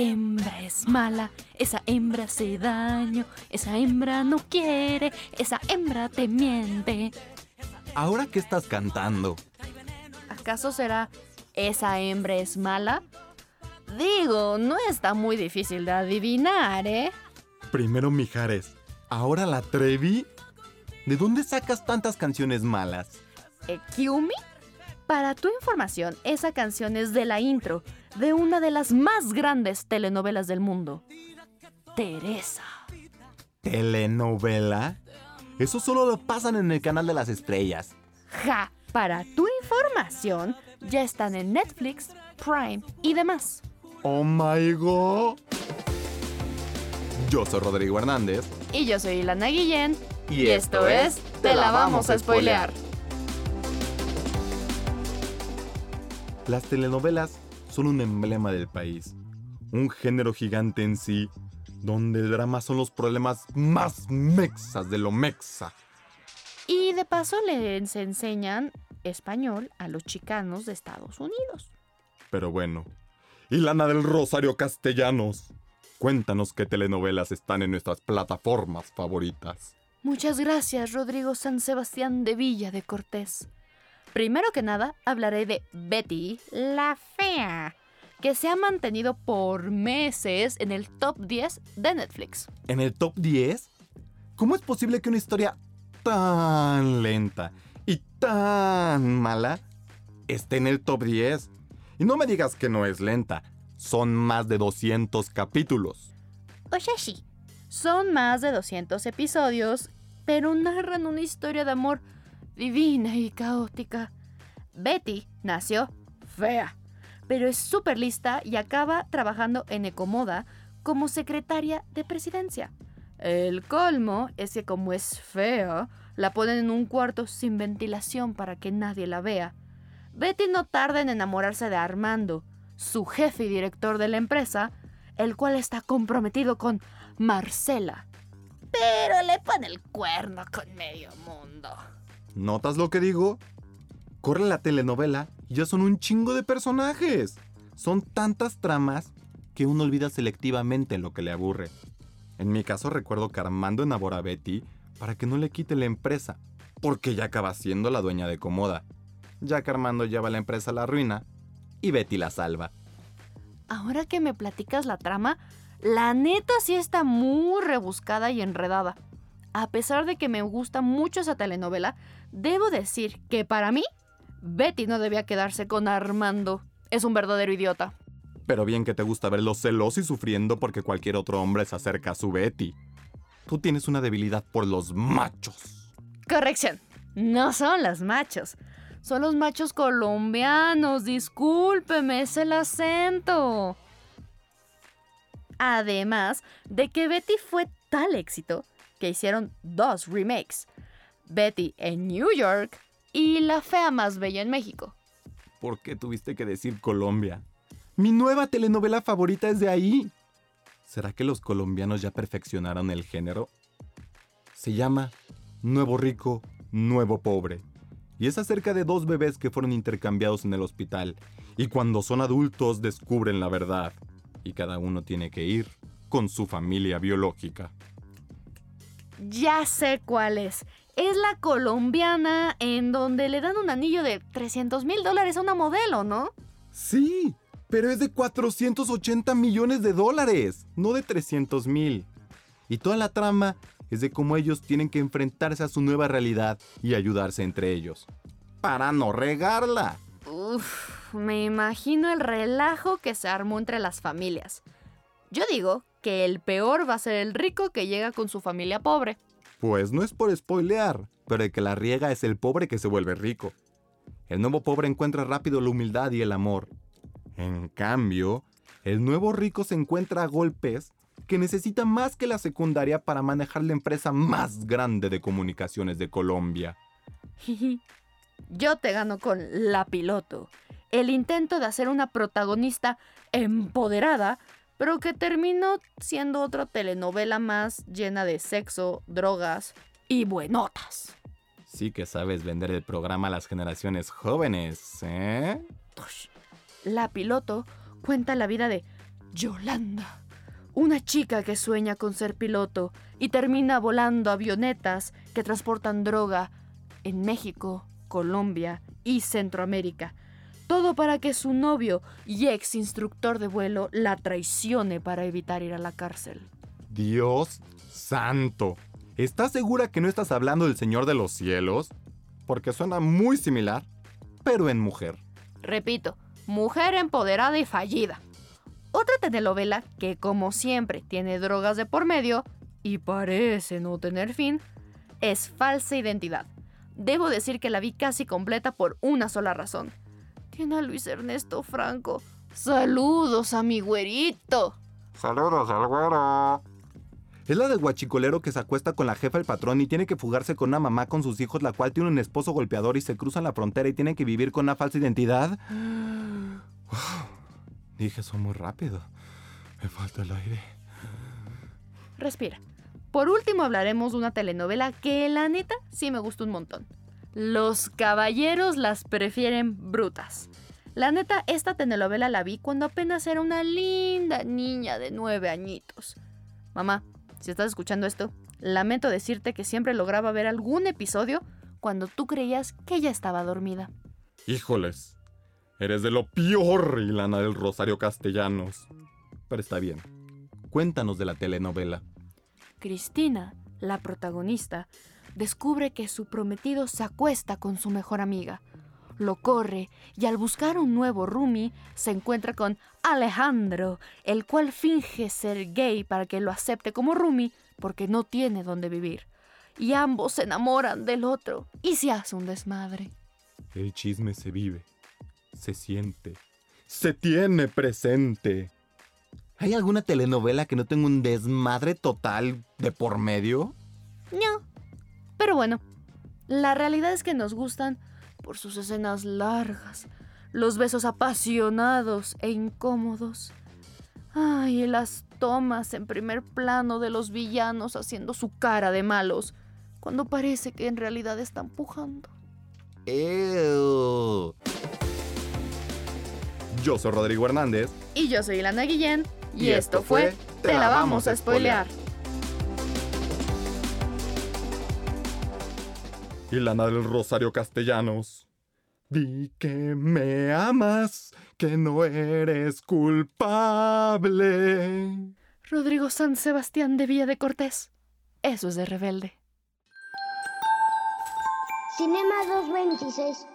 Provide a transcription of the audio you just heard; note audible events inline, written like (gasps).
hembra es mala, esa hembra hace daño, esa hembra no quiere, esa hembra te miente. ¿Ahora qué estás cantando? ¿Acaso será esa hembra es mala? Digo, no está muy difícil de adivinar, ¿eh? Primero Mijares, ahora la Trevi. ¿De dónde sacas tantas canciones malas? ¿Ekiumi? Para tu información, esa canción es de la intro de una de las más grandes telenovelas del mundo. Teresa. ¿Telenovela? Eso solo lo pasan en el canal de las estrellas. Ja, para tu información, ya están en Netflix, Prime y demás. Oh my god. Yo soy Rodrigo Hernández. Y yo soy Ilana Guillén. Y, esto es Te la vamos a spoilear. Las telenovelas son un emblema del país, un género gigante en sí, donde el drama son los problemas más mexas de lo mexa. Y de paso les enseñan español a los chicanos de Estados Unidos. Pero bueno, Ilana del Rosario Castellanos, cuéntanos qué telenovelas están en nuestras plataformas favoritas. Muchas gracias, Rodrigo San Sebastián de Villa de Cortés. Primero que nada, hablaré de Betty la Fea, que se ha mantenido por meses en el top 10 de Netflix. ¿En el top 10? ¿Cómo es posible que una historia tan lenta y tan mala esté en el top 10? Y no me digas que no es lenta, son más de 200 capítulos. O sea, sí, son más de 200 episodios, pero narran una historia de amor divina y caótica. Betty nació fea, pero es súper lista y acaba trabajando en Ecomoda como secretaria de presidencia. El colmo es que como es fea, la ponen en un cuarto sin ventilación para que nadie la vea. Betty no tarda en enamorarse de Armando, su jefe y director de la empresa, el cual está comprometido con Marcela. Pero le pone el cuerno con medio mundo. ¿Notas lo que digo? Corre la telenovela y ya son un chingo de personajes. Son tantas tramas que uno olvida selectivamente lo que le aburre. En mi caso recuerdo que Armando enamora a Betty para que no le quite la empresa, porque ya acaba siendo la dueña de Comoda. Ya que Armando lleva la empresa a la ruina y Betty la salva. Ahora que me platicas la trama, la neta sí está muy rebuscada y enredada. A pesar de que me gusta mucho esa telenovela, debo decir que para mí, Betty no debía quedarse con Armando. Es un verdadero idiota. Pero bien que te gusta verlo celoso y sufriendo porque cualquier otro hombre se acerca a su Betty. Tú tienes una debilidad por los machos. Corrección. No son los machos. Son los machos colombianos. Discúlpeme, es el acento. Además de que Betty fue tal éxito que hicieron dos remakes. Betty en New York y La Fea Más Bella en México. ¿Por qué tuviste que decir Colombia? Mi nueva telenovela favorita es de ahí. ¿Será que los colombianos ya perfeccionaron el género? Se llama Nuevo Rico, Nuevo Pobre. Y es acerca de dos bebés que fueron intercambiados en el hospital. Y cuando son adultos descubren la verdad. Y cada uno tiene que ir con su familia biológica. Ya sé cuál es. Es la colombiana en donde le dan un anillo de 300 mil dólares a una modelo, ¿no? Sí, pero es de 480 millones de dólares, no de 300 mil. Y toda la trama es de cómo ellos tienen que enfrentarse a su nueva realidad y ayudarse entre ellos. Para no regarla. Uf, me imagino el relajo que se armó entre las familias. Yo digo que el peor va a ser el rico que llega con su familia pobre. Pues no es por spoilear, pero el que la riega es el pobre que se vuelve rico. El nuevo pobre encuentra rápido la humildad y el amor. En cambio, el nuevo rico se encuentra a golpes que necesita más que la secundaria para manejar la empresa más grande de comunicaciones de Colombia. (laughs) Yo te gano con La Piloto, el intento de hacer una protagonista empoderada pero que terminó siendo otra telenovela más llena de sexo, drogas y buenotas. Sí que sabes vender el programa a las generaciones jóvenes, ¿eh? La piloto cuenta la vida de Yolanda, una chica que sueña con ser piloto y termina volando avionetas que transportan droga en México, Colombia y Centroamérica. Todo para que su novio y ex instructor de vuelo la traicione para evitar ir a la cárcel. Dios santo. ¿Estás segura que no estás hablando del Señor de los Cielos? Porque suena muy similar, pero en mujer. Repito, mujer empoderada y fallida. Otra telenovela que, como siempre, tiene drogas de por medio y parece no tener fin, es Falsa Identidad. Debo decir que la vi casi completa por una sola razón. A Luis Ernesto Franco. Saludos a mi güerito. Saludos al güero. Es la del guachicolero que se acuesta con la jefa del patrón y tiene que fugarse con una mamá con sus hijos, la cual tiene un esposo golpeador y se cruzan la frontera y tiene que vivir con una falsa identidad. (gasps) Dije eso muy rápido. Me falta el aire. Respira. Por último hablaremos de una telenovela que la neta sí me gusta un montón. Los caballeros las prefieren brutas. La neta, esta telenovela la vi cuando apenas era una linda niña de nueve añitos. Mamá, si estás escuchando esto, lamento decirte que siempre lograba ver algún episodio cuando tú creías que ella estaba dormida. Híjoles, eres de lo peor, Ilana del Rosario Castellanos. Pero está bien. Cuéntanos de la telenovela. Cristina, la protagonista, descubre que su prometido se acuesta con su mejor amiga. Lo corre y al buscar un nuevo roomie se encuentra con Alejandro, el cual finge ser gay para que lo acepte como roomie porque no tiene dónde vivir. Y ambos se enamoran del otro y se hace un desmadre. El chisme se vive, se siente, se tiene presente. ¿Hay alguna telenovela que no tenga un desmadre total de por medio? Pero bueno, la realidad es que nos gustan por sus escenas largas, los besos apasionados e incómodos. Ay, las tomas en primer plano de los villanos haciendo su cara de malos, cuando parece que en realidad están pujando. Ew. Yo soy Rodrigo Hernández. Y yo soy Ilana Guillén. Y, esto fue Te la vamos a spoilear. Ilana del Rosario Castellanos. Di que me amas, que no eres culpable. Rodrigo San Sebastián de Villa de Cortés. Eso es de rebelde. Cinema 226